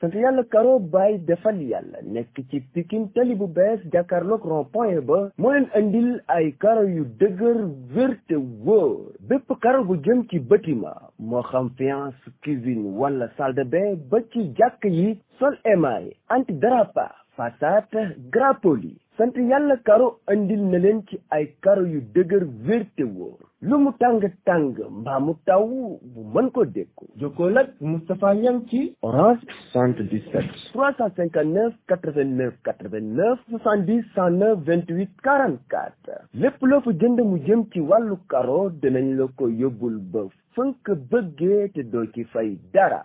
sant yàlla karo baay defal yàlla nekk ci pikin tali bu bees jàkkaarloog rond point ba moo leen andil ay karo yu dëgër wér te wóor bépp karo bu jëm ci bâtiment moo xam fiance cuisine wala salle de bain ba ci jàkk yi sol émail anti drapa façade grappoli sant yàlla karo andil na leen ci ay karo yu dëgër wér te wóor lu mu tàng-tàng mbaa mu taw bu mën ko dékku jokkoo nag Moustapha Niang ci orange 77 359 89 89 70 109 28 44 lépp loo fa jënd mu jëm ci wàllu karo dinañ la ko yóbbul ba fënk bëggee te doo ci fay dara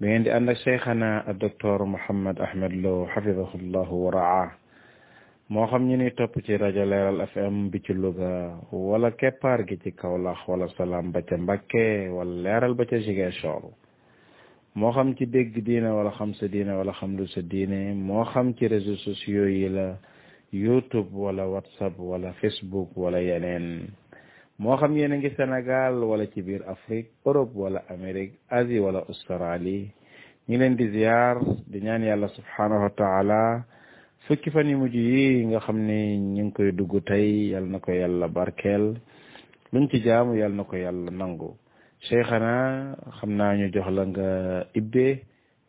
da ngeen di ànd ak cheikhana ak docteur Mouhammad Ahmed Lo xafidahullahu wa raa moo xam ñu ni topp ci rajo Leeral FM bi ci Louga wala keppaar gi ci Kaolack wala salaam ba ca Mbakke wala leeral ba ca Ziguinchor moo xam ci dégg diine wala xam sa diine wala xam lu sa diine moo xam ci réseaux sociaux yi la YouTube wala WhatsApp wala Facebook wala yeneen moo xam yéen a ngi Sénégal wala ci biir Afrique Europe wala Amérique Asie wala Australie ñu leen di ziar di ñaan yàlla subhanahu wa taala fukki fan yu mujj yi nga xam ne ñu ngi koy dugg tey yal na ko yàlla barkeel luñ ci jaamu yal na ko yàlla nangu cheikhana xam naa ñu jox la nga ibbee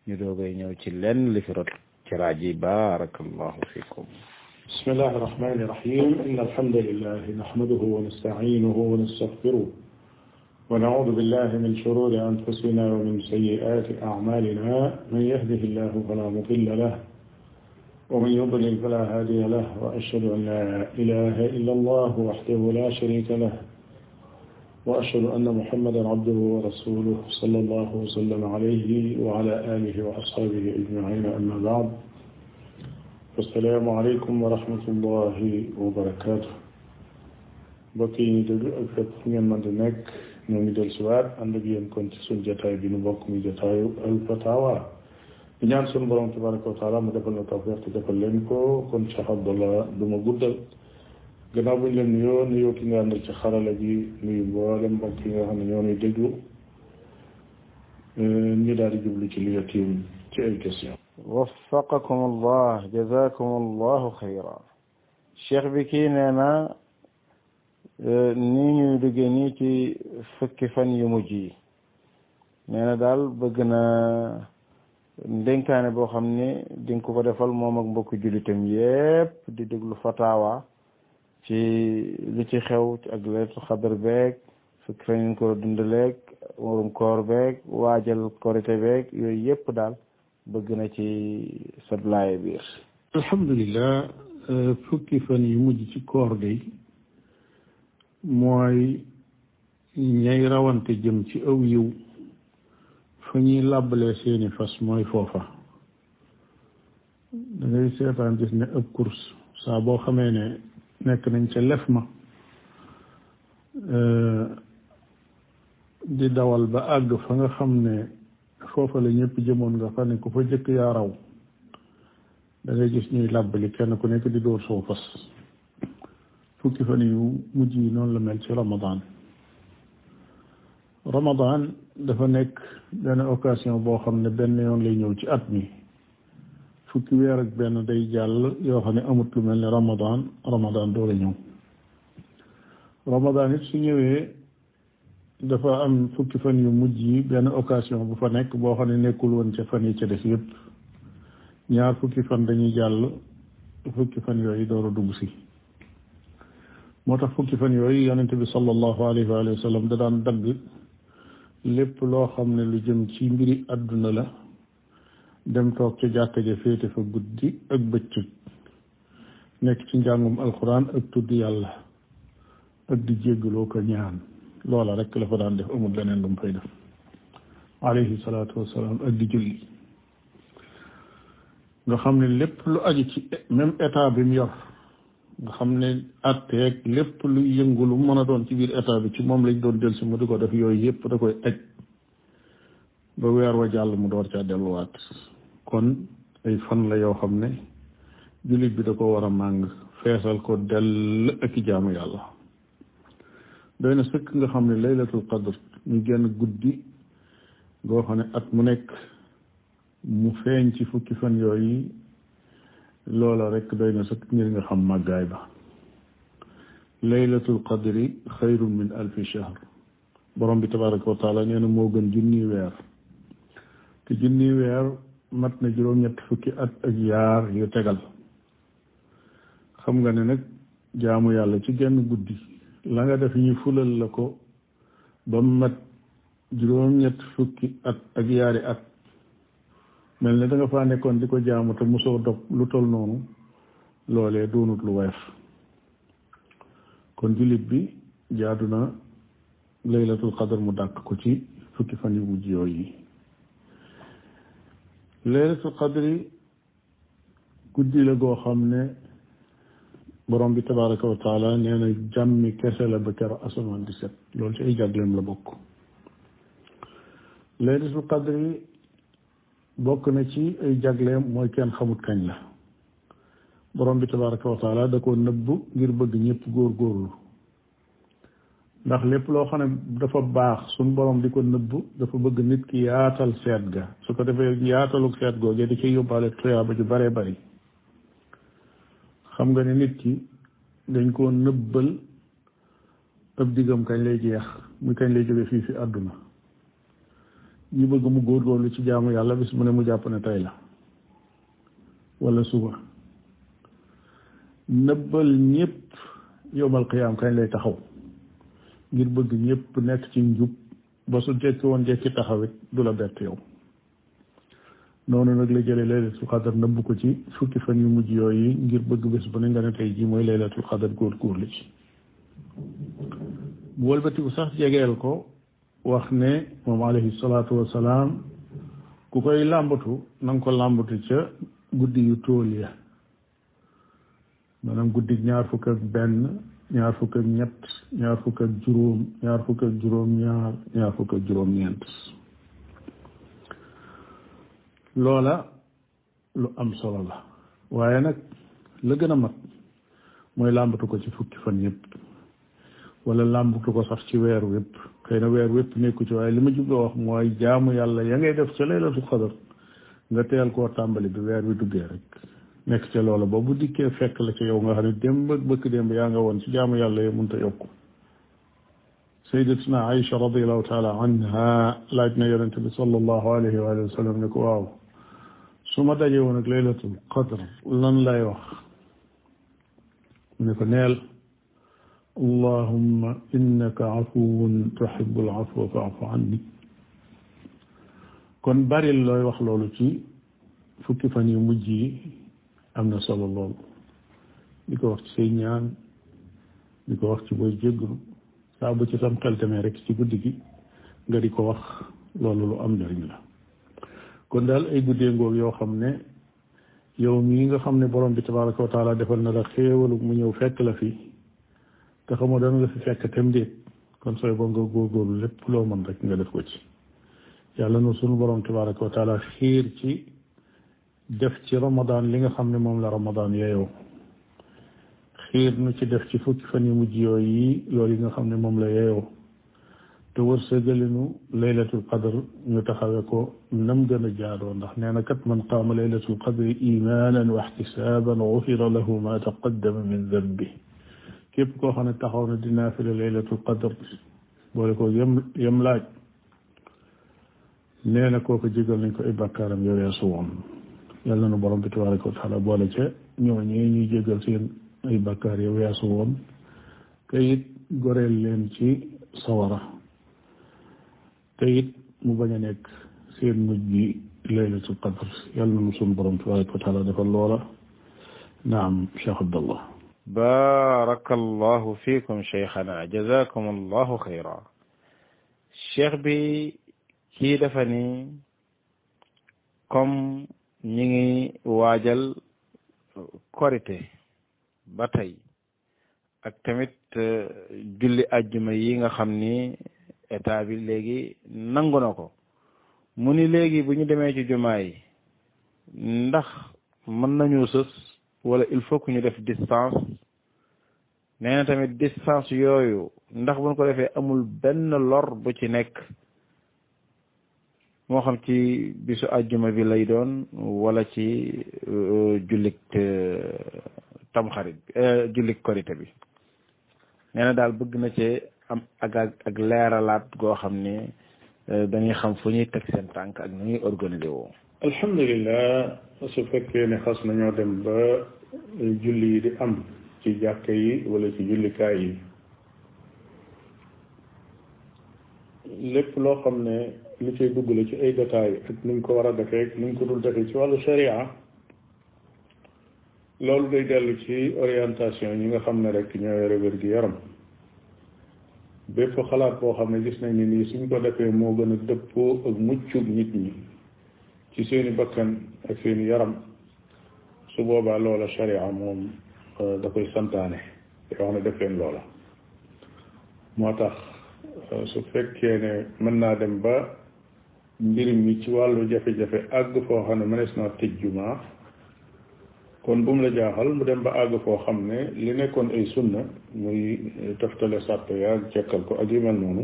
ñu doogay ñëw ci lenn li fi rot ci raaji barakallahu fikum بسم الله الرحمن الرحيم إن الحمد لله نحمده ونستعينه ونستغفره ونعوذ بالله من شرور أنفسنا ومن سيئات أعمالنا من يهده الله فلا مضل له ومن يضلل فلا هادي له وأشهد أن لا إله إلا الله وحده لا شريك له wa ashhadu anna muhammadan abduhu wa rasuluhu sallallahu wa sallam alayhi wa ala alihi wa ashabihi ajma'in amma ba'd assalaamu aleykum wa rahmatullahi wa barakaatu mbokk yi ñu déglu ak fépp fu ngeen mën di nekk ñoo ngi del siwaat ànd ak yéen kon ci suñ jataay bi nu bokk muy jataayu al fatawa di ñaan suñu borom tabaraka wa taala mu defal na tawfiq te defal leen ko kon Cheikh Abdallah du ma guddal gannaaw bu ñu leen nuyoo nuyoo ki nga ànd ci xarala gi nuyu mboolem mbokk yi nga xam ne ñoo nuy déglu ñu daal di jublu ci li yatiim ci ay question waffaqakum allah jazakum allahu xayra cheikh bi kii nee na nii ñuy duggee nii ci fukki fan yu mujj yi nee na daal bëgg na ndénkaane boo xam ne di nga ko ko defal moom ak mbokk jullitam yépp di déglu fatawa ci li ci xew ci ak leetu xadar beeg fekk fa ngeen ko dundaleeg warum koor beeg waajal korite beeg yooyu yépp daal bëgg na ci sablaaye biir alhamdulilah euh, fukki fan yu mujj ci koor day mooy ñay rawante jëm ci aw yiw fa ñuy làbbalee seeni fas mooy foofa da ngay seetaan gis ne ab course saa boo xamee ne nekk nañ ca lef ma euh, di dawal ba àgg fa nga xam ne foofa la ñëpp jëmoon nga xam ne ku fa jëkk yaa raw da ngay gis ñuy làbbali kenn ku nekk di dóor soo fas fukki fan yu mujj yi noonu la mel ci ramadan ramadan dafa nekk benn occasion boo xam ne benn yoon lay ñëw ci at mi fukki weer ak benn day jàll yoo xam ne amut lu mel ne ramadan ramadan doo la ñëw ramadan it su ñëwee dafa am fukki fan yu mujj yi benn occasion bu fa nekk boo xam ne nekkul woon ca fan yi ca des yépp ñaar fukki fan dañuy jàll fukki fan yooyu door a dugg si moo tax fukki fan yooyu yonente bi sallallahu alayhi wa sallam da daan dagg lépp loo xam ne lu jëm ci mbiri àdduna la dem toog ca jàkka ja féete fa guddi ak bëccëg nekk ci njàngum alxuraan ak tudd yàlla ak di jéggaloo ko ñaan loola rek la fa daan def amul leneen lu mu fay def alayhi salaatu wasalaam ak di julli nga xam ne lépp lu aju ci même état bi mu yor nga xam ne atteeg lépp lu yëngu lu mën a doon ci biir état bi ci moom lañ doon delsi mu di ko def yooyu yëpp da koy aj ba weer wa jàll mu door caa delluwaat kon ay fan la yoo xam ne jullit bi da ko war a màng feesal ko dell ak i jaamu yàlla doy na sëkk nga xam ne laylatul qadr ñu genn guddi goo xam ne at mu nekk mu feeñ ci fukki fan yooyu loola rekk doy na sëkk ngir nga xam màggaay ba laylatul qadri xayrun min alfi shahr borom bi tabaraka wa taala nee na moo gën junni weer te junni weer mat na juróom-ñett fukki at ak yaar yu tegal xam nga ne nag jaamu yàlla ci genn guddi la nga def ñu fulal la ko ba mat juróom-ñett fukki at ak yaari at mel ne da nga faa nekkoon di ko jaamu te mosoo dog lu tol noonu loolee doonut lu woyof kon jullit bi jaadu na laylatul qadar mu dàkk ko ci fukki fan yu mujj yooyu laylatul qadri guddi la goo xam ne borom bi tabaraka wa taala nee na jàmmi kese la ba kero asamaan di set loolu ci ay jagleem la bokk laylatul qadri bokk na ci ay jagleem mooy kenn xamut kañ la borom bi tabaraka wa taala da ko nëbb ngir bëgg ñëpp góor góorlu ndax lépp loo xam ne dafa baax suñ borom di ko nëbb dafa bëgg nit ki yaatal seet ga su ko defee yaatalu seet googee di ci yóbbaale tuyaaba ju bare bari xam nga ne nit ki dañ koo nëbbal ab diggam kañ lay jeex muy kañ lay jóge fii fi àdduna ñu bëgg mu góorgóorlu ci jaamu yàlla bis mu ne mu jàpp ne tey la wala suba nëbbal ñépp yowmal qiyaam kañ lay taxaw ngir bëgg ñépp nekk ci njub ba su jekki woon jekki taxawit du la bett yow noonu nag la jëlee laylatul qadar nëbb ko ci fukki fan yu mujj yooyu ngir bëgg bés bu ne nga ne tey ji mooy laylatul qadar góor-góor li ci bu wëlbatiku sax jegeel ko wax ne moom alayhi salaatu wasalaam ku koy làmbatu na nga ko làmbatu ca guddi yu tóol ya maanaam guddi ñaar fukk ak benn ñaar fukk ak ñett ñaar fukk ak juróom ñaar fukk ak juróom ñaar ñaar fukk ak juróom ñeent loola lu am solo la waaye nag la gën a mat mooy làmbatu ko ci fukki fan yëpp wala làmbtu ko sax ci weer wépp xëy na weer wépp nekku ci waaye li ma jubloo wax mooy jaamu yàlla ya ngay def ca laylatul xadar nga teel koo tàmbali bi weer wi duggee rek nekk ca loola ba bu dikkee fekk la ca yow nga xam ne démb ak bëkk démb yaa nga woon ci jaamu yàlla ya mënta yokku sayyidatuna Aïcha radiallahu taala anha laaj na yonent bi sallallahu alayhi wa sallam ne ko waaw su ma daje woon ak laylatul qadr lan lay wax mu ne ko neel allahumma innaka afuwun tuhibbul afwa fa'fu anni kon bari looy wax loolu ci fukki fan yu mujj yi am na solo lool di ko wax ci say ñaan di ko wax ci booy jégglu saa bu ci sam xel tamit rek ci guddi gi nga di ko wax loolu lu am njariñ la kon daal ay guddee ngoog yoo xam ne yow mii nga xam ne borom bi tabaraka wa taala defal na la xéewalu mu ñëw fekk la fi te xamoo dana la fi fekk tem déet kon sooy boo nga góorgóorlu lépp loo mën rek nga def ko ci yàlla na sunu borom tabaraka wa taala xiir ci def ci ramadan li nga xam ne moom la ramadan yeeyoo xiir nu ci def ci fukki fan yu mujj yooyu yi loolu yi nga xam ne moom la yeeyoo te wërsëgalinu laylatul qadr ñu taxawe ko nam gën a jaadoo ndax nee na kat man qaama laylatul qadri imaanan wa ixtisaaban gufira lahu ma taqaddama min dambi képp koo xam ne taxaw na di naafila laylatul qadr boole ko yem yem laaj nee na kooku jégal nañ ko ay bakkaaram yow yaa su woon yàlla na borom bi tabaraka wa taala boole ca ñoo ñee ñuy jégal seen ay bakkaar yow yaa su woon te it goreel leen ci sawara te it mu bañ a nekk seen mujj gi laylatul qadr yàlla na suñu borom tabaraka wa taala defal loola naam cheikh abdallah barakallahu fiikum cheikhana jazakum allahu xayra cheikh bi kii dafa ni comme ñi ngi waajal korite ba tey ak tamit euh, julli ajjuma yi nga xam ni état bi léegi nangu na ko mu ni léegi bu ñu demee ci jumaa yi ndax mën nañu sës wala il faut que ñu def distance nee na tamit distance yooyu ndax buñ ko defee amul benn lor bu ci nekk moo xam ci bisu àjjuma bi lay doon wala ci euh, jullit euh, tamxarit euh, jullit korite bi nee na daal bëgg na ci am ak ak leeralaat goo xam ni dañuy xam fu ñuy teg seen tànk ak nu ñuy organiser woo alhamdulilah su fekkee ne xas nañoo dem ba julli yi di am ci jàkka yi wala ci jullikaay yi lépp loo xam ne lu cay dugg la ci ay détails ak nuñ ko war a defee nuñ ko dul defee ci wàllu sharia loolu day dellu ci orientation ñi nga xam ne rek ñoo yore wér gi yaram bépp xalaat boo xam ne gis nañ ni nii suñ ko defee moo gën a dëppoo ak muccug nit ñi ci seeni bakkan ak seeni yaram su boobaa loola sharia moom euh, da koy santaane te wax ne def leen loola moo tax euh, su fekkee ne mën naa dem ba mbir mi ci wàllu jafe-jafe àgg foo xam ne mënees naa tëj jumaa kon bu mu la jaaxal mu dem ba àgg foo xam ne li nekkoon ay sunna muy toftale sàpp yaa jekkal ko ak yu mel noonu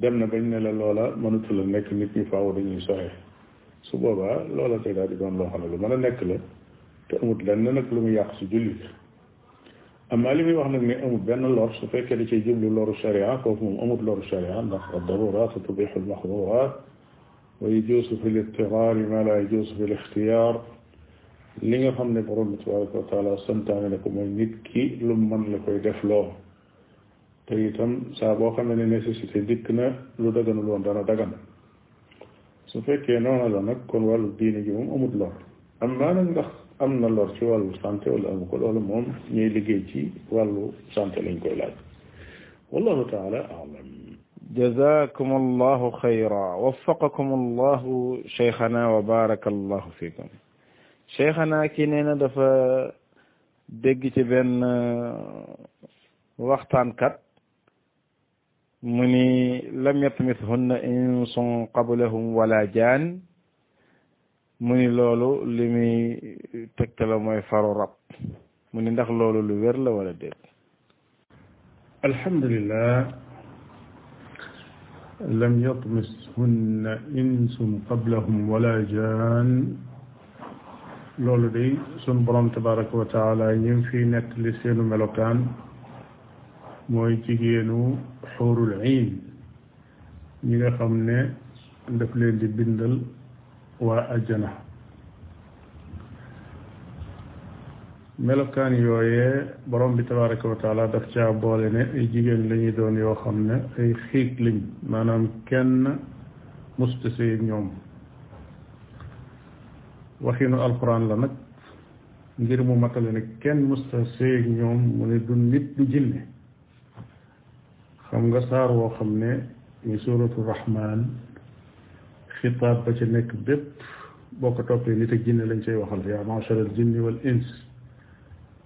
dem na bañ ne la loola mënatu la nekk nit ñi faaw dañuy sore su boobaa loola tey daal di doon loo xam ne lu mën a nekk la te amut lenn nag lu mu yàq si jullit amaa li muy wax nag ne amul benn lor su fekkee da cee jublu loru sharia kooku moom amul loru sharia ndax ad-darurat tubihu al-mahdurat wa yajuusu fi al-idtirar ma la yajuusu fi al-ikhtiyar li nga xam ne borom bi tabaraka wa taala santaane ne ko mooy nit ki lu mën la koy def loo te itam saa boo xam ne nécessité dikk na lu daganul woon dana dagan su fekkee noonu la nag kon wàllu diine ji moom amut lor am naa nag ndax am na lor ci wàllu santé wala amu ko loolu moom ñuy liggéey ci wàllu santé lañ koy laaj wallahu taala alam jazakum allahu xayra waffaqakum allahu cheikhana wa baraka allahu fikum cheikhana kii nee na dafa dégg ci benn uh, waxtaankat mu ni lam yatmithunna insun qablahum wala jaan mu ni loolu li muy tegtala mooy faru rab mu ni ndax loolu lu wér la wala déet alhamdulillah lam yatmithunna insun qablahum wala jaan loolu day sun borom tabaraka wa taala ñu ngi fiy nettali seenu melokaan mooy jigéenu xuurul iin ñi nga xam ne daf leen di bindal waa ajjana melokaan yooyee borom bi tabaraka wa taala daf caa boole ne ay jigéen lañuy doon yoo xam ne ay xiig lañ maanaam kenn mustasee ñoom waxinu alquran la nag ngir mu matale ne kenn mësta séeg ñoom mu ne du nit du jinne xam nga saar woo xam ne muy suuratu rahmaan xitaab ba ci nekk bépp boo ko toppee nit ak jinne lañ cay waxal yaa ma'shar al jinni wal ins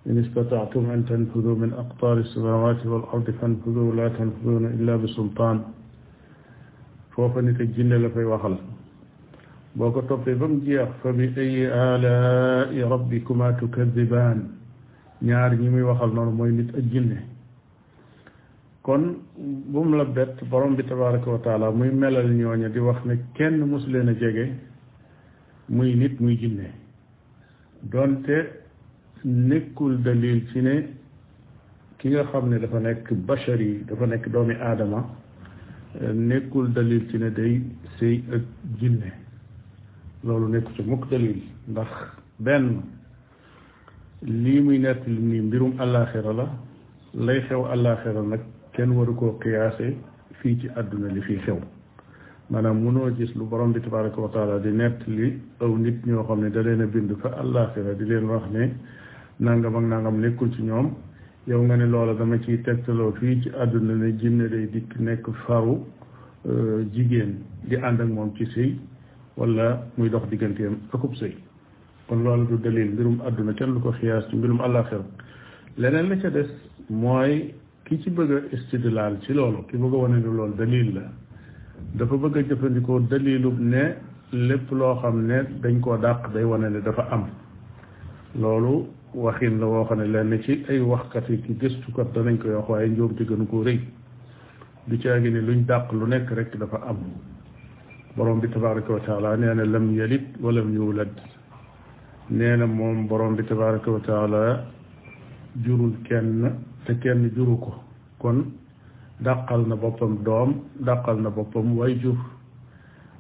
in istata'tum an tanfudu min aqtaari samawati wal ardi fanfudu la tanfuduna illa bi sultaan foofa nit ak jinne la fay waxal boo ko toppee ba mu jeex fa bi ay alaai rabbikuma tukadibaan ñaar ñi muy waxal noonu mooy nit ak jinne kon bu mu la bett borom bi tabaraka wa taala muy melal ñooña di wax ne kenn mosu leen a jege muy nit muy jinne donte nekkul dalil ci ne ki nga xam ne dafa nekk bachar yi dafa nekk doomi aadama nekkul dalil ci ne day sëy ak jinne loolu nekku ci mukk dalil ndax benn lii muy nettali nii mbirum àllaaxira la lay xew àllaaxira nag kenn waru koo qiyaase fii ci àdduna li fii xew maanaam mënoo gis lu borom bi tabaraka wa taala di nett li aw nit ñoo xam ne da leen a bind fa àllaaxira di leen wax ne nangam ak nangam nekkul ci ñoom yow nga ne loola dama ciy tegtaloo fii ci àdduna ne jinne day dikk nekk faru euh, jigéen di ànd ak moom ci sëy wala muy dox digganteem akub sëy kon loolu du dalil mbirum àdduna kenn lu ko xiyaas ci mbirum àllaaxira leneen la ca des mooy ki ci bëgg a istidlaal ci loolu ki bëgg a wane ne loolu dalil la dafa bëgg a jëfandikoo dalilub ne lépp loo xam ne dañ koo dàq day wane ne dafa am loolu waxin la woo xam ne lenn ci ay waxkat yi ci gëstukat danañ koy wax waaye njuum ci gënu koo rëy du caagi ne luñ dàq lu nekk rek dafa am borom bi tabaraka wa taala nee na lam yalid walam yuulad nee na moom borom bi tabaraka wa taala jurul kenn te kenn juru ko kon dàqal na boppam doom dàqal na boppam way jur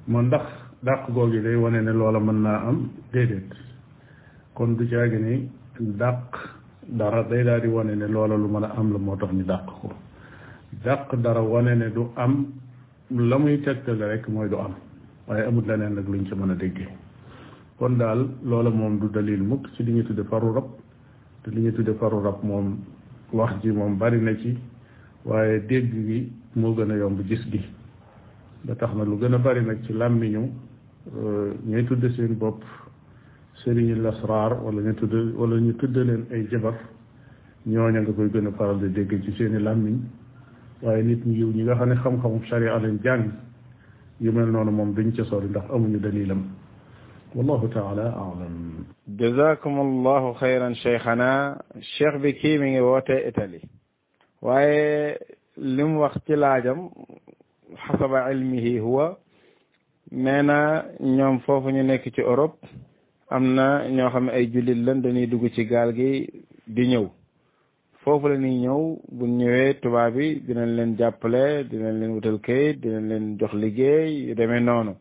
moo ndax dàq googu day wane ne loola mën naa am déedéet kon du jaagi ni dàq dara day daal di wane ne loola lu mën a am la moo tax ñu dàq ko dàq dara wane ne du am la muy tegtale rek mooy du am waaye amul leneen nag luñ ci mën a déggee kon daal loola moom du dalil mukk ci li ñu tudde faru rab te li ñu tudde faru rab moom wax ji moom bari na ci waaye dégg gi moo gën a yomb gis gi ba tax na lu gën a bari nag ci làmmiñu euh, ñuy tudde seen bopp sëriñu lasraar wala ñu tudde wala ñu tudde leen ay jabar ñooña nga koy gën a faral di dégg ci seeni làmmiñ waaye nit ñu yiw ñi nga xam ne xam-xamu sharia lañ jàng yu mel noonu moom duñ ca sori ndax amuñu dalilam wallahu taala alam jazakum allahu xayran cheikhana cheikh bi kii mi ngi woote Italie waaye li mu wax ci laajam xasaba ilmihi huwa nee na ñoom foofu ñu nekk ci Europe am na ñoo xam ne ay jullit lan dañuy dugg ci gaal gi di ñëw foofu la ñuy ñëw bu ñëwee tubaab bi dinañ leen jàppale dinañ leen wutal kayit dinañ leen jox liggéey yu demee noonu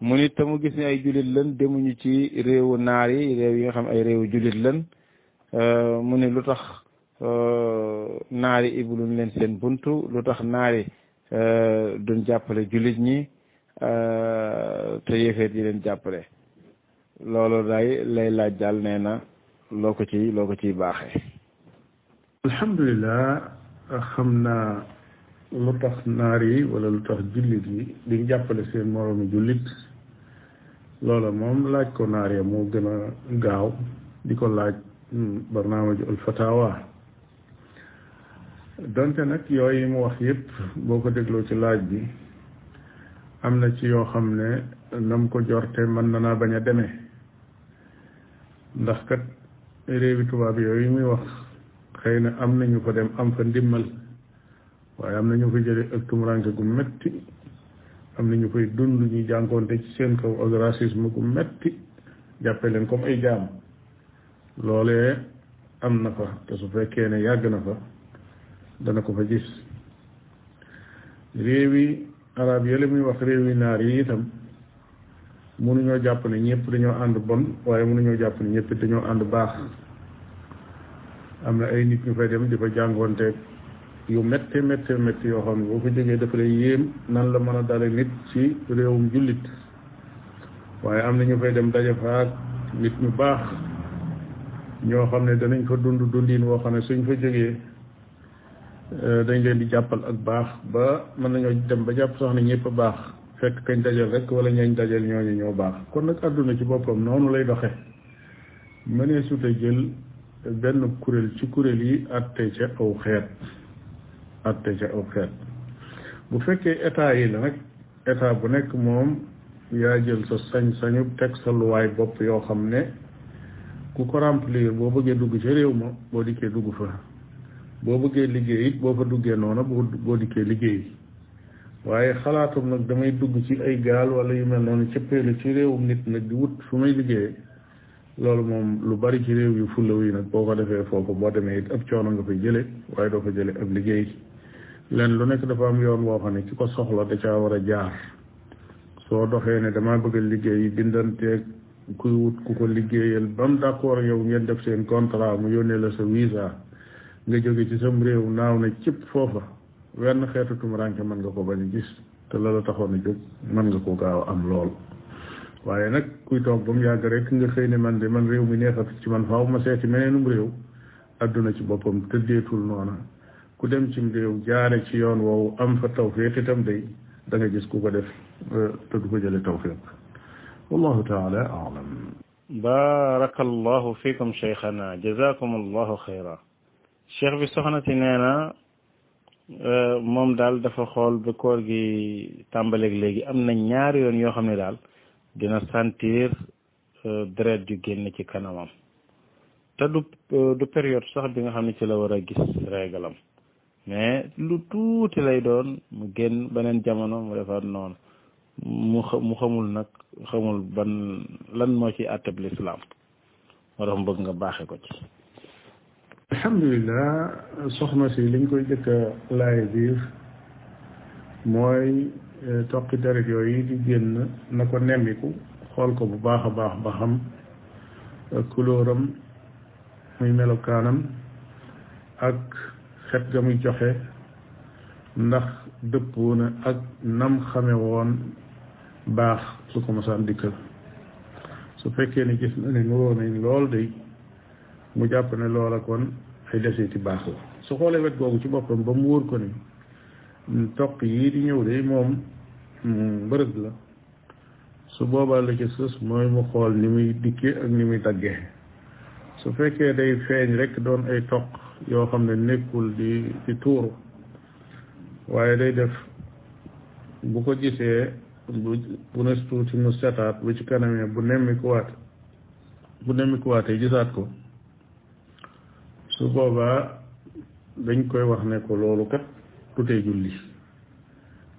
mu nit te mu gis ne ay jullit lan demuñu ci réewu naar yi réew yi nga xam ay réewu jullit lan euh, mu ni lu tax euh, naari ibuluñ leen seen buntu lu tax naari euh, duñ jàppale jullit ñi euh, te yéefeer yi leen jàppale loolu day lay laaj daal nee na loo ko ci loo ko ciy baaxee alhamdulilah xam naa lu tax naar yi wala lu tax jullit yi duñ jàppale seen moroomi jullit loola moom laaj ko naar ya moo gën a gaaw di ko laaj hmm, barnaamaju al fatawa donte nag yooyu mu wax yépp boo ko dégloo ci laaj bi am na ci yoo xam ne nam ko jorte mën na naa bañ a demee ndax kat réewi tubaab yooyu muy wax xëy na am nañu ko dem am fa ndimmal waaye am na ñu koy jëlee ak tumuranke gu metti am na ñu koy dund ñu jànkoonte ci seen kaw ak racisme gu metti jàppe leen comme ay jaam loolee am na fa te su fekkee ne yàgg na fa dana ko fa gis réewi arab yële muy wax réewi naar yi itam mënuñoo jàpp ne ñëpp dañoo ànd bon waaye mënuñoo jàpp ne ñëpp dañoo ànd baax am na ay nit ñu fay dem di fa jàngoonteeg yu métte métte métte yoo xam ne boo ko jógee dafa lay yéem nan la mën a dale nit ci réewum jullit waaye am na ñu fay dem daje fa ak nit ñu baax ñoo xam ne danañ fa dund dundiin woo xam ne suñ fa jógee euh, dañ leen di jàppal ak baax ba mën nañoo dem ba jàpp sax ne ñëpp a baax fekk kañ dajal rek wala ñañ dajal ñooñu ñoo baax kon nag àdduna ci boppam noonu lay doxe mënee suta jël benn kuréel ci kuréel yi atte ca aw xeet atte ca aw xeet bu fekkee état yi la nag état bu nekk moom yaa jël sa sañ-sañu teg sa luwaay bopp yoo xam ne ku ko remplir boo bëggee dugg ci réew ma boo dikkee dugg fa boo bëggee liggéey it boo fa duggee noona boo boo dikkee liggéey waaye xalaatum nag damay dugg ci ay gaal wala yu mel noonu cëppeelu ci réewum nit nag di wut fu may liggéeyee loolu moom lu bari ci réew yu fullaw yi nag boo ko defee foofu boo demee it ab coono nga fay jële waaye doo fa jële ab liggéey leen lu nekk dafa am yoon woo xam ne ki ko soxla da caa war a jaar soo doxee ne damaa bëgg a liggéey bindanteeg kuy wut ku ko liggéeyal ba mu d'accord yow ngeen def seen contrat mu yónnee la sa visa nga jóge ci sam réew naaw na cëpp foofa wenn xeetu tumuraanke mën nga ko bañ a gis te la la taxoon a jóg mën nga ko gaaw am lool waaye nag kuy toog ba mu yàgg rek nga xëy ne man de man réew mi neexatu ci man faaw ma seeti meneenum réew adduna ci boppam tëddeetul noona ku dem cim réew jaare ci yoon woowu am fa tawfiq itam day da nga gis ku ko def euh, te du ko jële tawfiq wallahu taala alam barakallahu fikum cheikhana jazakum allahu xayra cheikh bi soxna si nee na euh, moom daal dafa xool ba koor gi tàmbaleeg léegi am na ñaari yoon yoo xam ne daal dina sentir euh, deret ju génn ci kanamam te du euh, du période sax bi nga xam ne ci la war a gis régalam mais lu tuuti lay doon mu génn beneen jamono mu defaat noonu mu mu xamul nag xamul ban lan moo ci àttab lislaam moo tax mu bëgg nga baaxe ko ci alhamdulilah soxna si liñ koy jëkk a laay biir mooy eh, toqi deret yooyu di génn na ko nemmiku xool ko bu baax a baax ba xam eh, couleur am muy melokaanam ak xet ga muy joxe ndax dëppoo na ak nam xame woon baax su ko mosaan dikkal su fekkee ne gis na ne nuroo nañ lool day mu jàpp ne loola kon ay deseeti baax la su xoolee wet googu ci boppam ba mu wóor ko ni toq yii di ñëw day moom mbërëg la su boobaa la ci sës mooy mu xool ni muy dikkee ak ni muy daggee su fekkee day feeñ rek doon ay toq yoo xam ne nekkul di di tuuru waaye day def bu ko gisee bu bu nes tuuti mu setaat bu ci kanamee bu nemmi ku waat bu nemmi ku waatee gisaat ko su boobaa dañ koy wax ne ko loolu kat du tey julli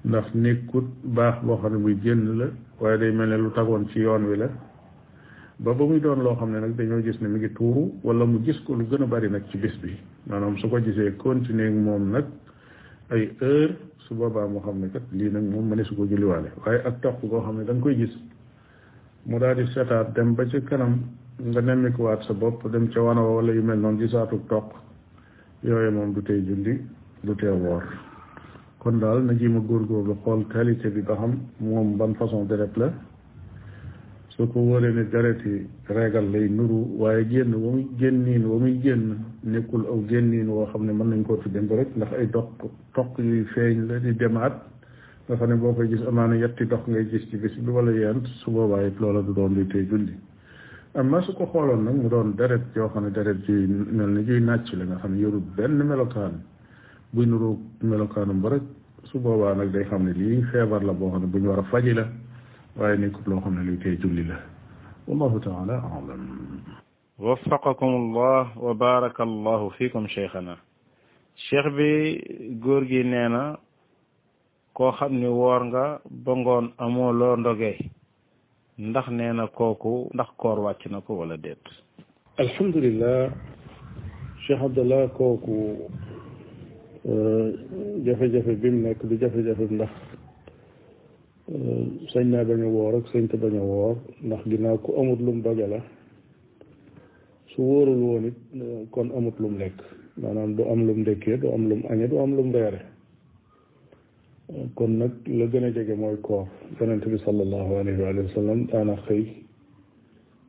ndax nekkut baax boo xam ne buy génn la waaye day mel ne lu tagoon ci yoon wi la ba ba muy doon loo xam ne nag dañoo gis ne mi ngi tuuru wala mu gis ko lu gën a bari nag ci bis bi maanaam su ko gisee continuer moom nag ay heure su boobaa moo xam ne kat lii nag moom mëne su ko julliwaale waaye ak topp koo xam ne da koy gis mu daal di seetaat dem ba ci kanam nga nemmikuwaat sa bopp dem ca wana wala yu mel noonu gisaatu toq yooyu moom du tey julli du tee woor kon daal na jéem a góorgóorlu xool qualité bi ba xam moom ban façon deret la su ko wóoree ne deret yi régal lay nuru waaye génn wa muy génniin wa muy génn nekkul aw génniin woo xam ne mën nañ koo tuddee rek ndax ay doq toq yuy feeñ la di demaat nga xam ne boo koy gis amaana yetti dox ngay gis ci bis bi wala yent su boobaa it loola du doon luy tey julli amma su ko xooloon nag mu doon deret yoo xam ne deret juy mel ni juy nàcc la nga xam ne yorul benn melokaan buy nuru melokaanam ba rek su boobaa nag day xam ne lii feebar la boo xam ne bu ñu war a faji la waaye nekkut loo xam ne luy tee julli la wallahu taala alam waffaqakum allah wa baraka allahu fikum cheikhana cheikh bi góor gi nee na koo xam ni woor nga ba ngoon amoo loo ndogee ndax nee na kooku ndax koor wàcc na ko wala déet alhamdulilah Cheikh Abdallah kooku euh, jafe-jafe bi mu nekk du jafe-jafe ndax euh, sañ naa bañ a woor ak sañ te bañ a woor ndax ginnaaw ku amut lum doge la su wóorul woon it euh, kon amut lum lekk maanaam du am lum ndekkee du am lum añe du am lum reere kon nag la gën a jege mooy koor yonent bi sallallahu alayhi wa sallam daana xëy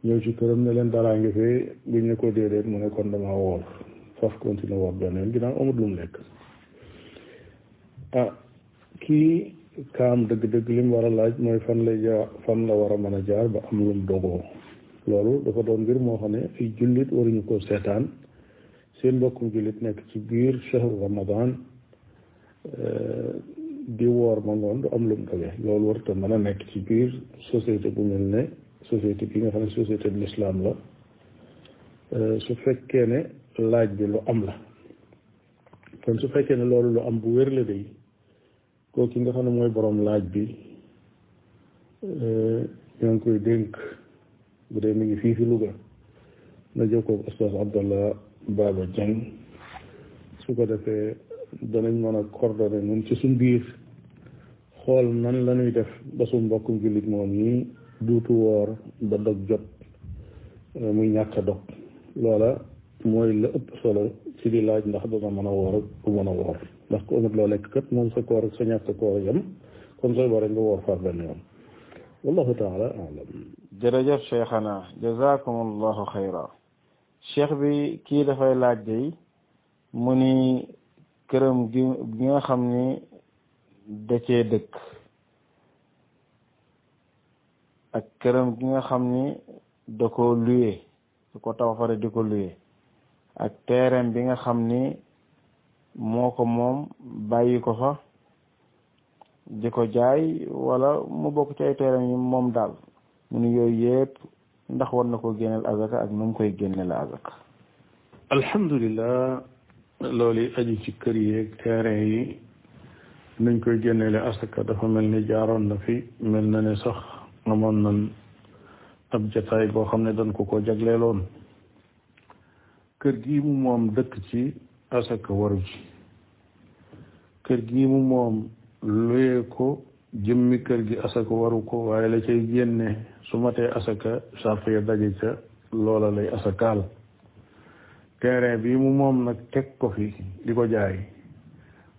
ñëw ci këram ne leen daraa ngi fee buñ ne ko déedéet mu ne kon damaa woor faf continué woor benn yoon ginnaaw amut lu mu lekk ah kii kaam dëgg-dëgg li mu war a laaj mooy fan lay jaar fan la war a mën a jaar ba am lu mu dogoo loolu dafa doon mbir moo xam ne ay jullit waruñu ko seetaan seen mbokkum jullit nekk ci biir shahru ramadan euh, di woor ma ngoon du am lu mu doge loolu warta mën a nekk ci biir société bu mel ne société bi nga xam ne société de l'islam la euh, su fekkee ne laaj bi lu am la kon su fekkee ne loolu lu am bu wér la day ko ki nga xam ne mooy boroom laaj bi eh, ñoo ngi koy dénk bu dee mi ngi fii fi Louga na jokkoo ak Oustaz Abdallah Baba Dieng su ko defee danañ mën a coordonné ñun ci suñ biir xool nan la ñuy def ba suñ mbokkum jullit moom yi duutu woor ba dog jot eh, muy ñàkk a dog loola mooy la ëpp solo ci di laaj ndax dana mën a woor ak du mën a woor ndax ku amut loo lekk kat moom sa koor ak sa ñàkk koor yam kon sooy boo rek nga woor far benn yoon wallahu taala alam jërëjëf cheikhana jazakum allahu xayra cheikh bi kii dafay laaj day mu ni këram gi gi nga xam ni da cee dëkk ak këram gi nga xam ni da ko luye su ko tawafare di ko luye ak teereem bi nga xam ni moo ko moom bàyyi ko fa di ko jaay wala mu bokk ci ay teereem yi moom daal mu ni yooyu yëpp ndax war na koo génneel azaka ak nu mu koy génneel azaka alhamdulilah loolu yi aju ci kër yeeg terrain yi nuñ koy génneele asaka dafa mel ni jaaroon na fi mel na ne sax amoon nan ab jataay boo xam ne dañ ko ko jagleeloon kër gi mu moom dëkk ci asaka waru ci kër gi mu moom luyee ko jëmmi kër gi asaka waru ko waaye la cay génne su matee asaka sàrt ya daje ca loola lay asakaal terrain bi mu moom nag teg ko fi di ko jaay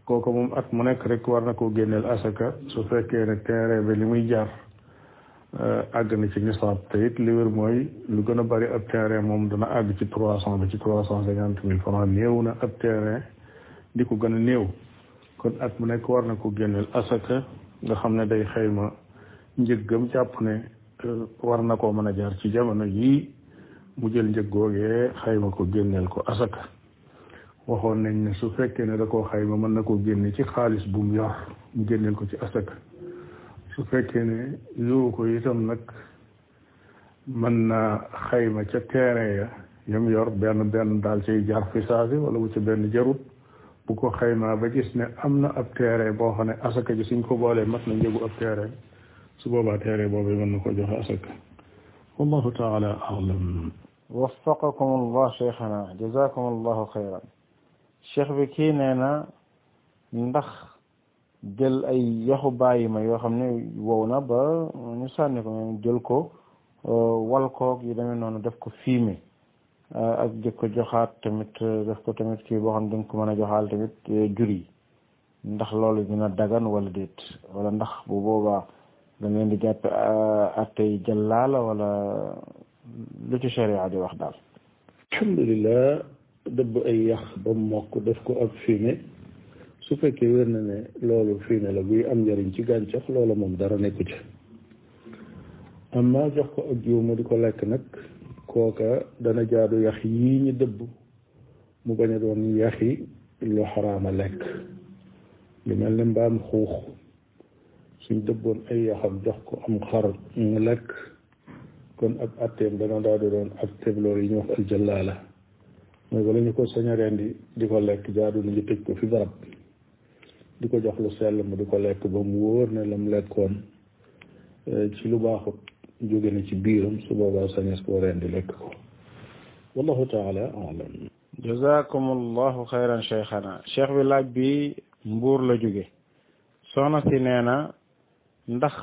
kooku moom at mu nekk rek war na koo génneel asaka su fekkee ne terrain bi li muy jar euh, àgg na ci nisaab te it li wér mooy lu gën a bari ab terrain moom dana àgg ci trois cent ba ci trois cent cinquante mille franc néew na ab terrain di ko gën a néew kon at mu nekk war na ko génneel asaka nga xam ne day xayma njëggam jàpp ne euh, war na koo mën a jaar ci jamono yii mu jël njëg googee xayma ko génneel ko asaka waxoon nañ ne su fekkee ne da koo xayma mën na koo génne ci xaalis bu mu yor mu génneel ko ci asaka su fekkee ne yoru ko itam nag mën naa xayma ca terrain ya yam yor benn benn daal cay jar fi saasi wala bu ca benn jarut bu ko xaymaa ba gis ne am na ab terrain boo xam ne asaka ji suñ ko boolee mat na njëgu ab terrain su boobaa terrain boobu mën na ko joxe asaka wallahu taala alam waffaqakum allah cheikhana jazakum allahu xayran cheikh bi kii nee na ndax jël ay yaxu bàyyi ma yoo xam ne wow na ba ñu sànni ko moom jël ko euh, wal koog yi demee noonu def ko fiime euh, ak di ko joxaat tamit euh, def ko tamit kii boo xam ne dañ ko mën a joxaal tamit jur yi ndax loolu dina dagan wala déet wala ndax bu boobaa da ngeen di jàppe attey jàllaala wala lu ci sharia di wax daal alhamdulilah dëbb ay yax ba mokk def ko ab fumier su fekkee wér na ne loolu fumier la buy am njëriñ ci gàncax loola moom dara nekku ci amma jox ko ak jiw mu di ko lekk nag kooka dana jaadu yax yii ñu dëbb mu bañ a doon yaxi lu xaraama lekk lu mel ne mbaam xuux suñ dëbboon ay yaxam jox ko am xar mu lekk kon ab atteem dana daa di doon ab tebloor yi ñu wax aljalaala mooy wala ñu ko sañ a rendi di ko lekk jaadu nañu tëj ko fi barab di ko jox lu sell mu di ko lekk ba mu wóor ne la mu lekkoon eh, ci lu baaxut jóge na ci biiram su boobaa sañes koo reen di lekk ko wallahu taala alam jazakum allahu xayran cheikhana cheikh bi laaj bi mbuur la jóge soxna si nee na ndax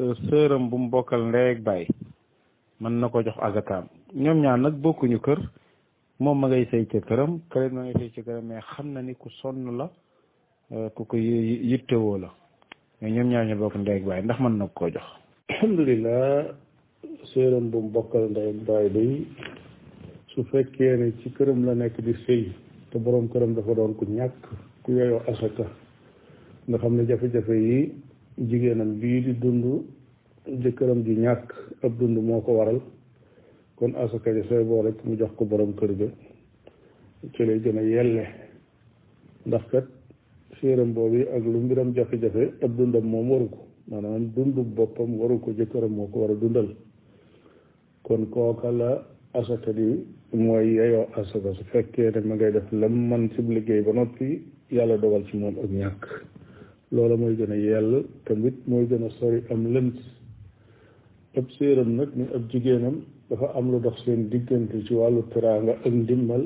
eh, sëram bu mu bokkal ndey ak baay mën na ko jox azakaam ñoom ñaar nag bokkuñu kër moom ma ngay sëy ca këram kële ma ngay sëy ca këram mais xam na ni ku sonn la euh, ku ko yittewoo la mais ñoom ñaar ñu bokk ndey ak baay ndax mën na koo jox alhamdulilah séeram bu mu bokkal ndey ak baay day su fekkee ne ci këram la nekk di sëy te boroom këram dafa doon ku ñàkk ku yeyoo asaka nga xam ne jafe-jafe yi jigéenam bii di dund jëkkëram ju ñàkk ab dund moo ko waral kon asaka ja say boo rek mu jox ko borom kër ga ci lay gën a yelle ndax kat séeram boobu ak lu mbiram jafe-jafe ab dundam moom waru ko maanaam dundu boppam waru ko jëkkëram moo ko war a dundal kon kooka la asaka di mooy yeyoo asaka su fekkee ne ma ngay def lam man ci liggéey ba noppi yàlla dogal ci moom ak ñàkk loola mooy gën a yell tamit mooy gën a sori am lënt ab séeram nag ni ab jigéenam dafa am lu dox seen diggante ci wàllu teraanga ak ndimmal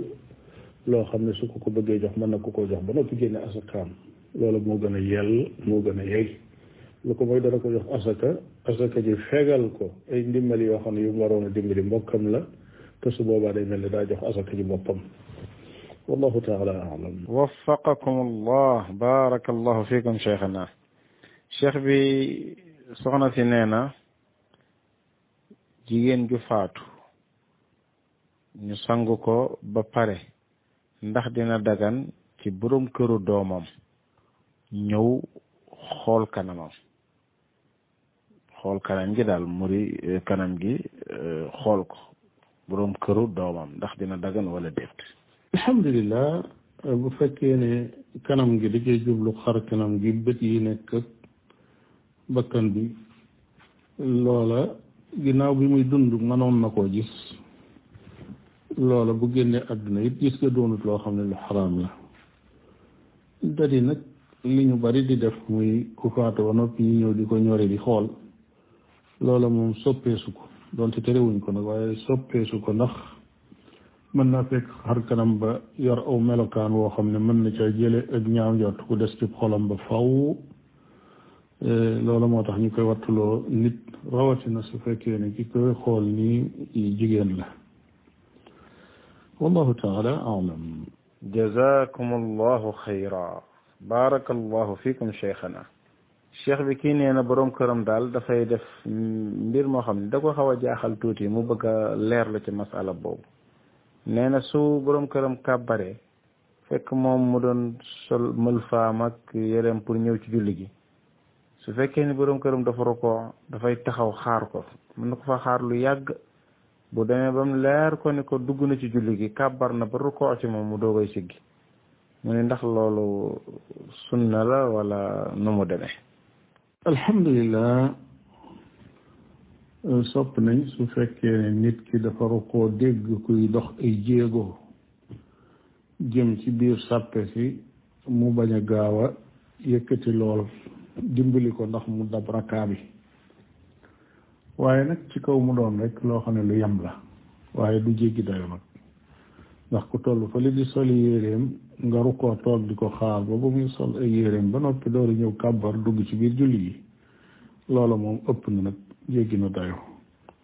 loo xam ne su ko ko bëggee jox mën na ko ko jox ba noppi génne asakaam loolu moo gën a yell moo gën a yey lu ko mooy dana ko jox asaka asaka ji fegal ko ay ndimbali yoo xam ne yu mu waroon a dimbali mbokkam la te su boobaa day mel ni daa jox asaka ji boppam wallahu taala alam waffaqakum allah barakallahu fikum cheikhana cheikh bi soxna si nee na jigéen ju faatu ñu sang ko ba pare ndax dina dagan ci borom këru doomam ñëw xool kanamam xool kanam gi daal muri eh, kanam gi eh, xool ko boroom këru doomam ndax dina dagan wala déet alhamdulilah eh, bu fekkee ne kanam gi da cee jublu xar kanam gi bët yi nekk bakkan bi loola ginnaaw bi muy dund mënoon na koo gis loola bu génnee àdduna it gis nga doonut loo xam ne lu xaraam la da di nag li ñu bari di def muy ku faatu ba noppi ñu ñëw di ko ñore di xool loola moom soppeesu ko donte terewuñ ko nag waaye soppeesu ko ndax mën naa fekk xar kanam ba yor aw melokaan woo xam ne mën na ca jële ak ñaaw njort ku des ci xolam ba faw eh, loola moo tax ñu koy wattuloo nit rawatina su fekkee ne ki koy xool nii jigéen la wallahu taala alam jazakum allahu xayra barakallahu fikum cheikhana cheikh bi kii nee na boroom këram daal dafay def mbir moo xam ne da ko xaw a jaaxal tuuti mu bëgg a leer la ci masala boobu nee na su boroom këram kàbbare fekk moom mu doon sol mëlfaam ak yéreem pour ñëw ci julli gi su fekkee ni boroom këram dafa rukoo dafay taxaw xaar ko mën na ko fa xaar lu yàgg bu demee ba mu leer ko ni ko dugg na ci julli gi kàbbar na ba rukkoo ci moom mu doogay siggi mu ni ndax loolu sunna la wala nu mu demee alhamdulilah sopp nañ su fekkee ne nit ki dafa rukkoo dégg kuy dox ay jéego jëm ci biir sàppe si mu bañ a gaaw a yëkkati lool dimbali ko ndax mu dab rakkaa bi waaye nag ci kaw mu doon rek loo xam ne lu yem la waaye du jéggi dayo nag ndax ku toll fa li di sol yéreem nga rukkoo toog di ko xaar ba ba muy sol ay yéreem ba noppi dooru ñëw kàbbar dugg ci biir julli yi loola moom ëpp na nag jéggi na dayo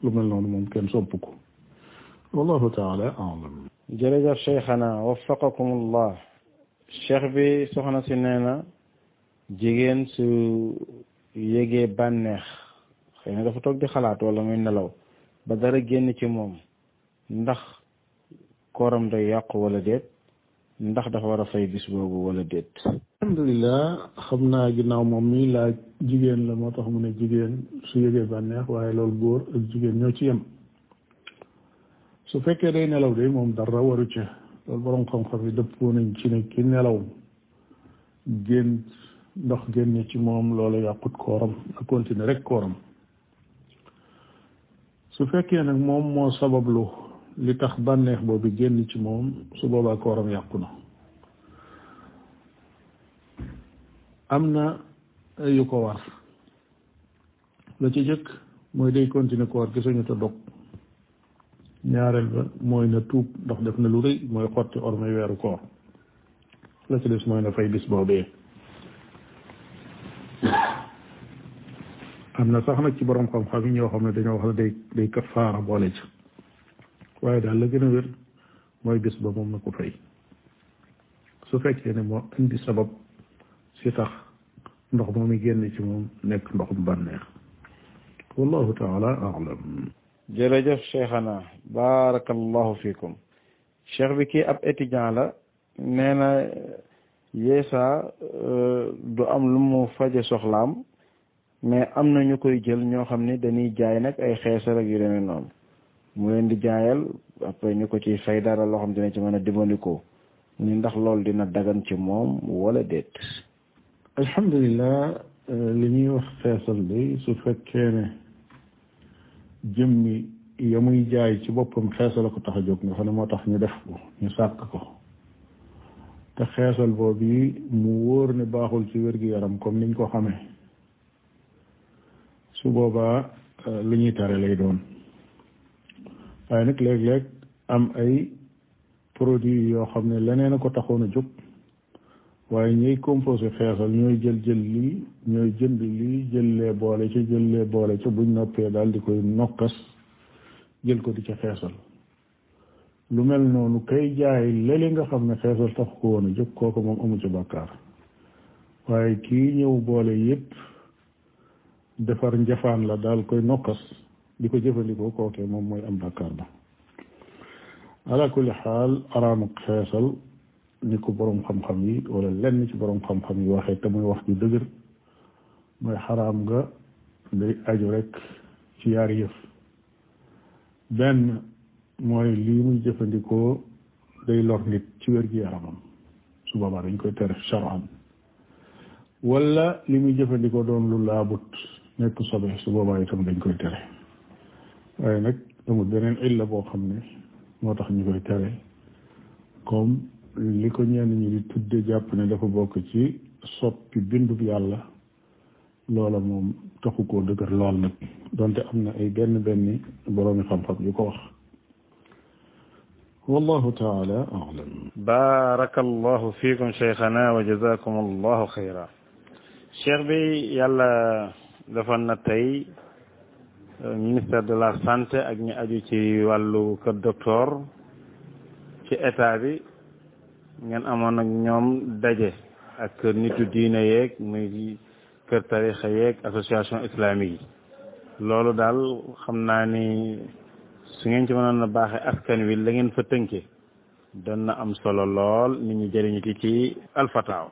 lu mel noonu moom kenn sopp ko wallahu taala alam jërëjëf cheikhana waffaqakum allah cheikh bi soxna si nee na jigéen su yégee bànneex xëy na dafa toog di xalaat wala muy nelaw ba dara génn ci moom ndax kooram day yàqu wala déet ndax dafa war a fay bis boobu wala déet alhamdulilah xam naa ginnaaw moom mi laaj jigéen la moo tax mu ne jigéen su yëgee bànneex waaye loolu góor ak jigéen ñoo ci yem su fekkee day nelaw de moom dara waru ca loolu borom xam-xam yi dëppoo nañ ci ne ki nelaw génn ndox génne ci moom loola yàqut kooram na continuer rek kooram su fekkee nag moom moo sabablu li tax bànneex boobu génn ci moom su boobaa kooram yàqu na am na yu ko war la ci jëkk mooy day continuer koor gi sañu te dog ñaareel ba mooy na tuub ndax def na lu rëy mooy xotti ormay weeru koor la ci des mooy na fay bis boobee am na sax nag ci borom xam-xam yi ñoo xam ne dañoo wax ne day day kafaara boole ci waaye daal la gën a wér mooy bis ba moom na ko fay su fekkee ne moo indi sabab si tax ndox moom i génn ci moom nekk ndoxum bànneex wallahu taala alam jërëjëf cheikhana barakallahu fikum cheikh bi kii ab étudiant la nee na yeesa euh, du am lu mu faje soxlaam mais am na ñu koy jël ñoo xam ni dañuy jaay nag ay xeesal ak yu demee noonu mu leen di jaayal après ñu ko ci fay dara loo xam dina ci mën a dimbandikoo ni ndax loolu dina dagan ci moom wala déet alhamdulilah euh, li ñuy wax feesal day su fekkee ne jëmmi ya muy jaay ci boppam xeesal a ko tax a jóg nga xam ne moo tax ñu def ko ñu sàkk ko te xeesal boobu yi mu wóor ne baaxul ci wér-gi-yaram comme niñ ko xamee su boobaa euh, li ñuy tare lay doon waaye nag léeg-léeg am ay produit yoo xam ne leneen a ko taxoon a jóg waaye ñooy composé xeesal ñooy jël jël lii ñooy jënd lii jël lee boole ca jël lee boole ca buñ noppee daal di koy nokkas jël ko di ca xeesal lu mel noonu kay jaay lële nga xam ne xeesal tax ko woon a jóg kooku moom amu ca bàkkaar waaye kii ñëw boole yépp defar njafaan la daal koy nokkas di ko jëfandikoo kookee moom mooy am bàkkaar ba ala kulli xaal araamuk xeesal ni ko boroom xam-xam yi wala lenn ci boroom xam-xam yi waxee te muy wax ju dëgër mooy xaraam nga day aju rek ci yaar yëf benn mooy lii muy jëfandikoo day lor nit ci wér gi yaramam su boobaa dañ koy tere charan wala li muy jëfandikoo doon lu laabut nekk sobe su boobaa itam dañ koy tere waaye nag amul beneen illa boo xam ne moo tax ñu koy tere comme li ko ñenn ñi di tudde jàpp ne dafa bokk ci soppi bindub yàlla loola moom taxu koo dëgër lool nag donte am na ay benn benn boroomi xam-xam yu ko wax wallahu taala alam baraka allahu fiikum cheikhana wa jazakum allahu xayra cheikh bi yàlla defoon na tey euh, ministère de la santé ak ñi aju ci wàllu kër docteur ci état bi ngeen amoon ak ñoom daje ak nitu diine yeeg muy kër tarixa yeeg association islamique yi loolu daal xam naa ni su ngeen ci mënoon a baaxee askan wi la ngeen fa tënkee doon na am solo lool nit ñi jëriñu ci ci alfataaw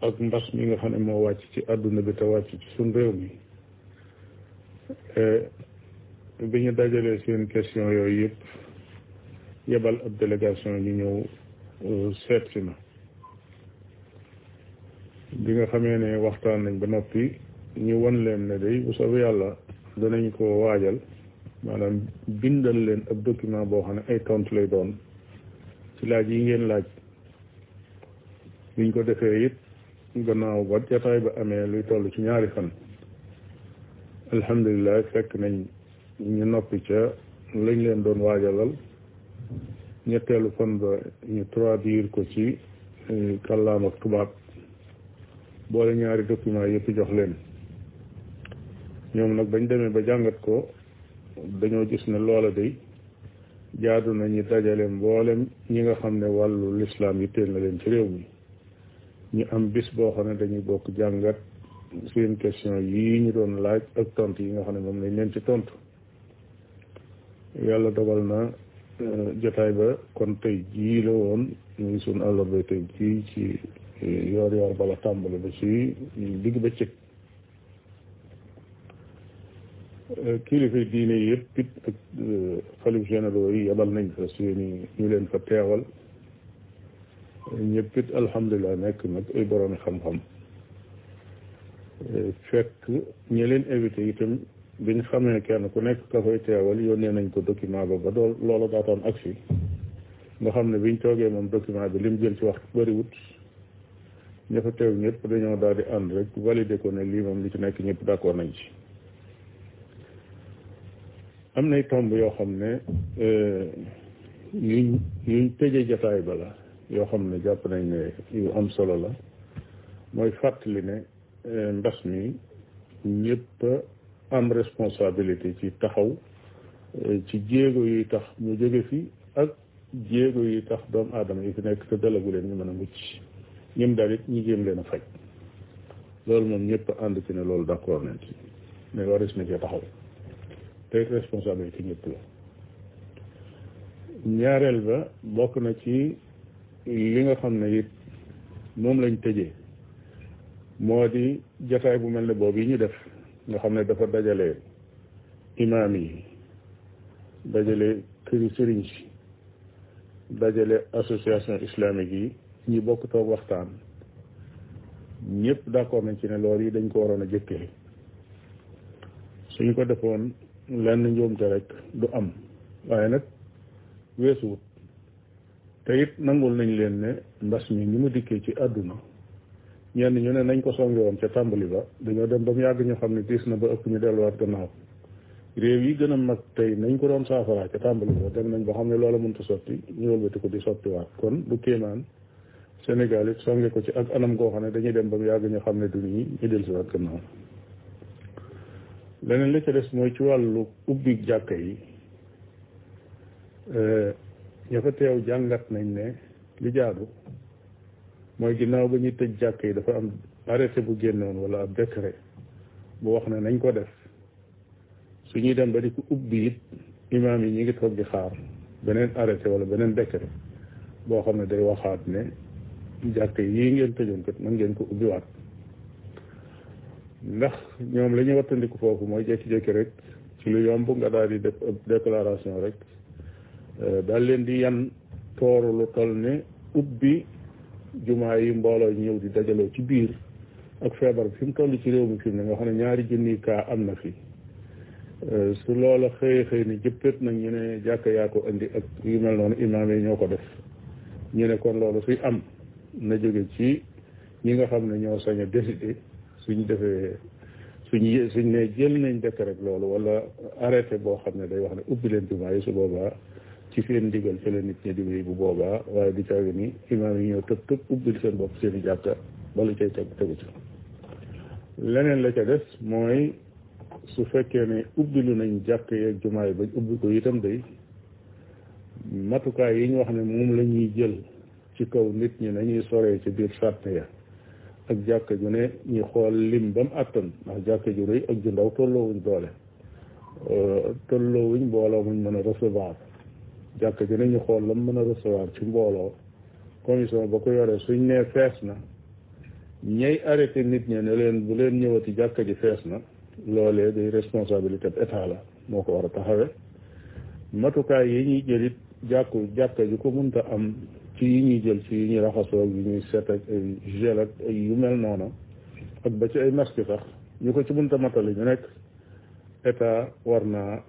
ak mbas mi nga xam ne moo wàcc ci àdduna bi te wàcc ci suñ réew mi eh, bi ñu dajalee seen question yooyu yëpp yebal ab délégation ñu ñëw eh, seet si ma bi nga xamee ne waxtaan nañ ba noppi ñu won leen ne day bu soobee yàlla danañ ko waajal maanaam bindal leen ab document boo xam ne ay tontu lay doon ci laaj yi ngeen laaj biñ ko defee it gannaaw ba jataay ba amee luy toll ci ñaari fan alhamdulilah fekk nañ ñu noppi ca lañ leen doon waajalal ñetteelu fan ba ñu traduire ko ci eh, kàllaam ak tubaab boole ñaari document yëpp jox leen ñoom nag bañ demee ba jàngat ko dañoo gis ne loola day jaadu nañu dajale mboolem ñi nga xam ne wàllu lislaam yi teel na leen ci réew mi ñu am bis boo xam ne dañuy bokk jàngat seen question yii ñu doon laaj ak tontu yi nga xam ne moom lañ leen ci tontu yàlla dogal na jotaay ba kon tey jii la woon muy suñ àllarba tey jii ci yoor yoor bala tàmbali ba ci digg bëccëg euh, kilifa diine yëpp it ak euh, xalif généraux yi yabal nañ fa seeni ñu leen fa teewal ñëpp it alhamdulilah nekk nag ay boroomi xam-xam euh, fekk ñi leen invité itam bi ñu xamee kenn ku nekk ka fay teewal yónnee nañ ko document ba ba dool loola daataan agsi nga xam ne biñ toogee moom document bi lim jël ci wax bëriwut ña fa teew ñëpp dañoo daal di ànd rek validé ko ne lii moom li ci nekk ñëpp d'accord nañ ci am nay tomb yoo xam ne euh, yuñ yuñ tëje jataay ba la yoo xam ne jàpp nañ ne yu am solo la mooy fàttali ne euh, mbas mi ñëpp am responsabilité ci taxaw euh, ci jéego yuy tax mu jóge fi ak jéego yi tax doomu aadama yi fi nekk te dalagu leen ñu mën a mucc ñim daal it ñu jéem leen a faj loolu moom ñëpp ànd ci ne loolu d'accord nañ ci ne waris na cee taxaw te responsabilité ñëpp la ñaareel ba bokk na ci li nga xam ne it moom lañ tëjee moo di jataay bu mel ne boobu yi ñu def nga xam ne dafa dajalee imaam yi dajale këri sëriñ si dajale association islamique yi ñi bokk toog waxtaan ñëpp d'accord nañ ci ne loolu yi dañ ko waroon a jëkkee suñ ko defoon lenn njuumte rek du am waaye nag weesuwut te it nangul nañ leen ne mbas mi ñi mu dikkee ci àdduna ñenn ñu ne nañ ko songe woon ca tàmbali ba dañoo dem ba mu yàgg ñu xam ne diis na ba ëpp ñu delluwaat gannaaw réew yi gën a mag tey nañ ko doon saafaraa ca tàmbali ba dem nañ ba xam ne loola mënta sotti ñu wëlbati ko di sottiwaat kon du kéemaan Sénégal it songe ko ci ak anam goo xam ne dañuy dem ba mu yàgg ñu xam ne du nii ñu dellusiwaat gannaaw leneen la ca des mooy ci wàllu ubbi jàkka yi ña fa teew jàngat nañ ne li jaadu mooy ginnaaw ba ñuy tëj jàkk yi dafa am arrêté bu génnoon wala ab décret bu wax ne nañ ko def su ñuy dem ba di ko ubbi it imaam yi ñu ngi toog di xaar beneen arrêté wala beneen décret boo xam ne day waxaat ne jàkk yi ngeen tëjoon kat mën ngeen ko ubbiwaat ndax ñoom la ñuy wattandiku foofu mooy jékki-jékki rek ci lu yomb nga daal di def ab déclaration rek euh, daal leen di yan tooru lu toll ne ubbi jumaa yi mbooloo ñëw di dajaloo ci biir ak feebar bi fi mu toll ci réew mi fi mu ne nga xam ne ñaari junni kaa am na fi euh, su loola xëy xëy ni jëppét nag ñu ne jàkk yaa ko indi ak yu mel noonu imaam yi ñoo ko def ñu ne kon loolu suy am na jóge ci ñi nga xam ne ñoo sañ a décider suñ defee suñ suñ ne jël nañ décret loolu wala arrêté boo xam ne day wax ne ubbi leen jumaa yi su boobaa ci seen ndigal ci la nit ñi di wéy bu boobaa waaye du caagi ni imaam yi ñoo tëb tëb ubbil seen bopp seen i jàkka bala cay teg tegu ci leneen la ca des mooy su fekkee ne ubbilu nañ jàkk yeeg jumaa yi bañ ubbi ko itam day matukaay yi ñu wax ne moom la ñuy jël ci kaw nit ñi nañuy soree ci biir sàrt ya ak jàkka ju ne ñu xool lim ba mu àttan ndax jàkka ju rëy ak ju ndaw tolloowuñ doole tolloowuñ mbooloo muñ mën a recevoir jàkka ju ne ñu xool lam mën a recevoir ci mbooloo commission ba ko yoree suñ nee fees na ñay arrêté nit ña ne leen bu leen ñëwati jàkka ji fees na loolee day responsabilité bi état la moo ko war a taxawe matukaay yi ñuy jël it jàkku jàkka ju ko munta am ci yi ñuy jël ci yi ñuy raxasoo yi ñuy set ak ay gel ak ay yu mel noonu ak ba ci ay masque sax ñu ko ci munta matali ñu nekk état war naa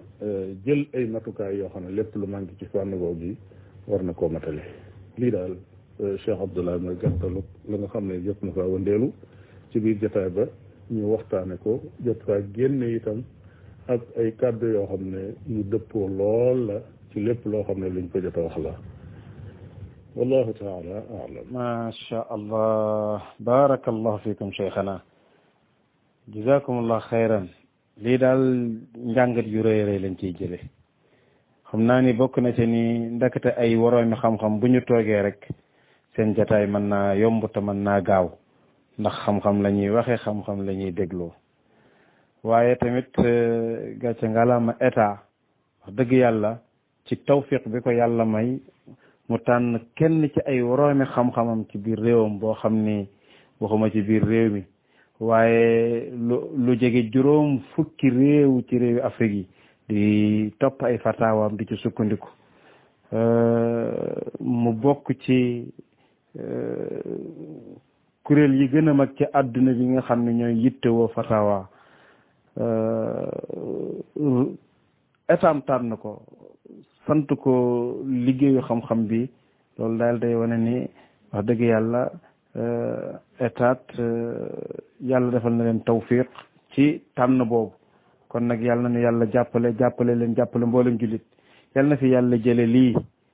jël ay matukaay yoo xam ne lépp lu manqué ci fànn googu gi war na koo matali lii daal euh, Cheikh Abdoulaye mooy gàttalu la nga xam ne jot na fa wëndeelu ci biir jotaay ba ñu waxtaane ko jot faa génne itam ak ay kàddu yoo xam ne yu dëppoo lool la ci lépp loo xam ne luñ ko jot a wax la wallahu taala alam ma sha allah barakallahu fikum cheikhana jazakumullah xayran lii daal njàngat yu rëy rëy lañ ciy jële xam naa ni bokk na ci ni ndakate ay woroomi xam-xam bu ñu toogee rek seen jataay mën naa yomb te mën naa gaaw ndax xam-xam la ñuy waxee xam-xam la ñuy dégloo waaye tamit euh, gàcce ngalaama état wax dëgg yàlla ci tawfiq bi ko yàlla may mu tànn kenn ci ay woroomi xam-xamam ci biir réewam boo xam ni waxuma ci biir réew mi waaye lu lu jege juróom fukki réew ci réewi Afrique yi di topp ay fataawaam di ci sukkandiku euh, mu bokk ci euh, kuréel yi gën a mag ci àdduna bi nga xam ne ñooy yittewoo fatawa euh, état am tànn ko sant ko liggéeyu xam-xam bi loolu daal day wane ni wax dëgg yàlla euh, état euh, yàlla defal na leen tawfiq ci tànn boobu kon nag yàlla na nu yàlla jàppale jàppale leen jàppale mboolem jullit yàlla na fi yàlla jële lii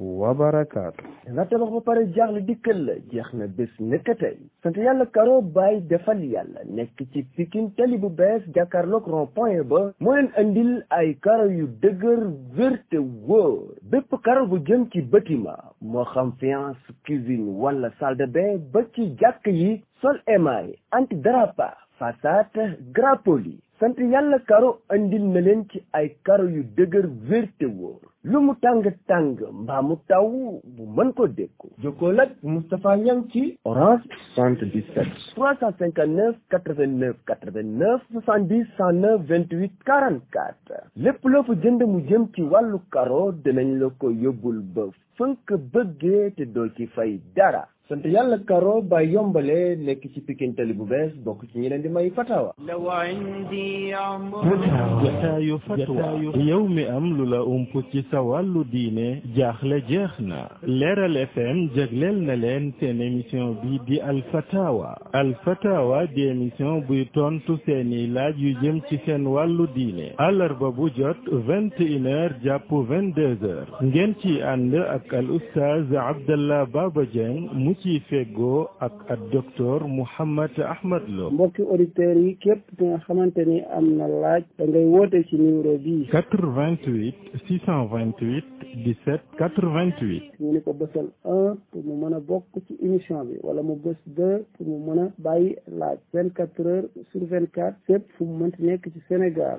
wa barakaatu danga tabax ba pare jaaxle dikkal la jeex na bés nekk tey sant yàlla karo bàyyi defal yàlla nekk ci pikin tali bu bees jàkkaarloog rond point ba moo leen andil ay karo yu dëgër wér te wóor bépp karo bu jëm ci bâtiment moo xam fiance cuisine wala salle de bain ba ci jàkk yi sol emaay anti drapa fasaat grappoli sant yàlla karo andil na leen ci ay karo yu dëgër wér te wóor lu mu tàng-tàng mbaa mu taw bu mën ko dékku jokkool ak Moustapha Niang ci orange 77 359 89 89 70 109 28 44 lépp loo fa jënd mu jëm ci wàllu karo dinañ la ko yóbbul ba fënk bëggee te doo ci fay dara sant yàlla karo ba yombale nekk ci Pikine Tali bu bees bokk ci ñi leen di may fatawa jataayu fatwa yow mi am lu la ump ci sa wàllu diine jaaxle jeex na leeral fm jagleel na leen seen émission bi di alfatawa alfatawa di émission buy tontu seeni laaj yu jëm ci seen wàllu diine àllarba bu jot vingt et une heures jàpp vingt deux heures ngeen ci ànd ak al oustaz Abdallah Baba Dieng mu ci feggoo ak ak docteur Mouhammad Ahmad Lo mbokki auditeurs yi képp ki nga xamante ni am na laaj da ngay woote ci numéro bii 88 628 17 88 ñu ni ko bësal un pour mu mën a bokk ci émission bi wala mu bës deux pour mu mën a bàyyi laaj vingt quatre heures sur vingt quatre fépp fu mu mënti nekk ci Sénégal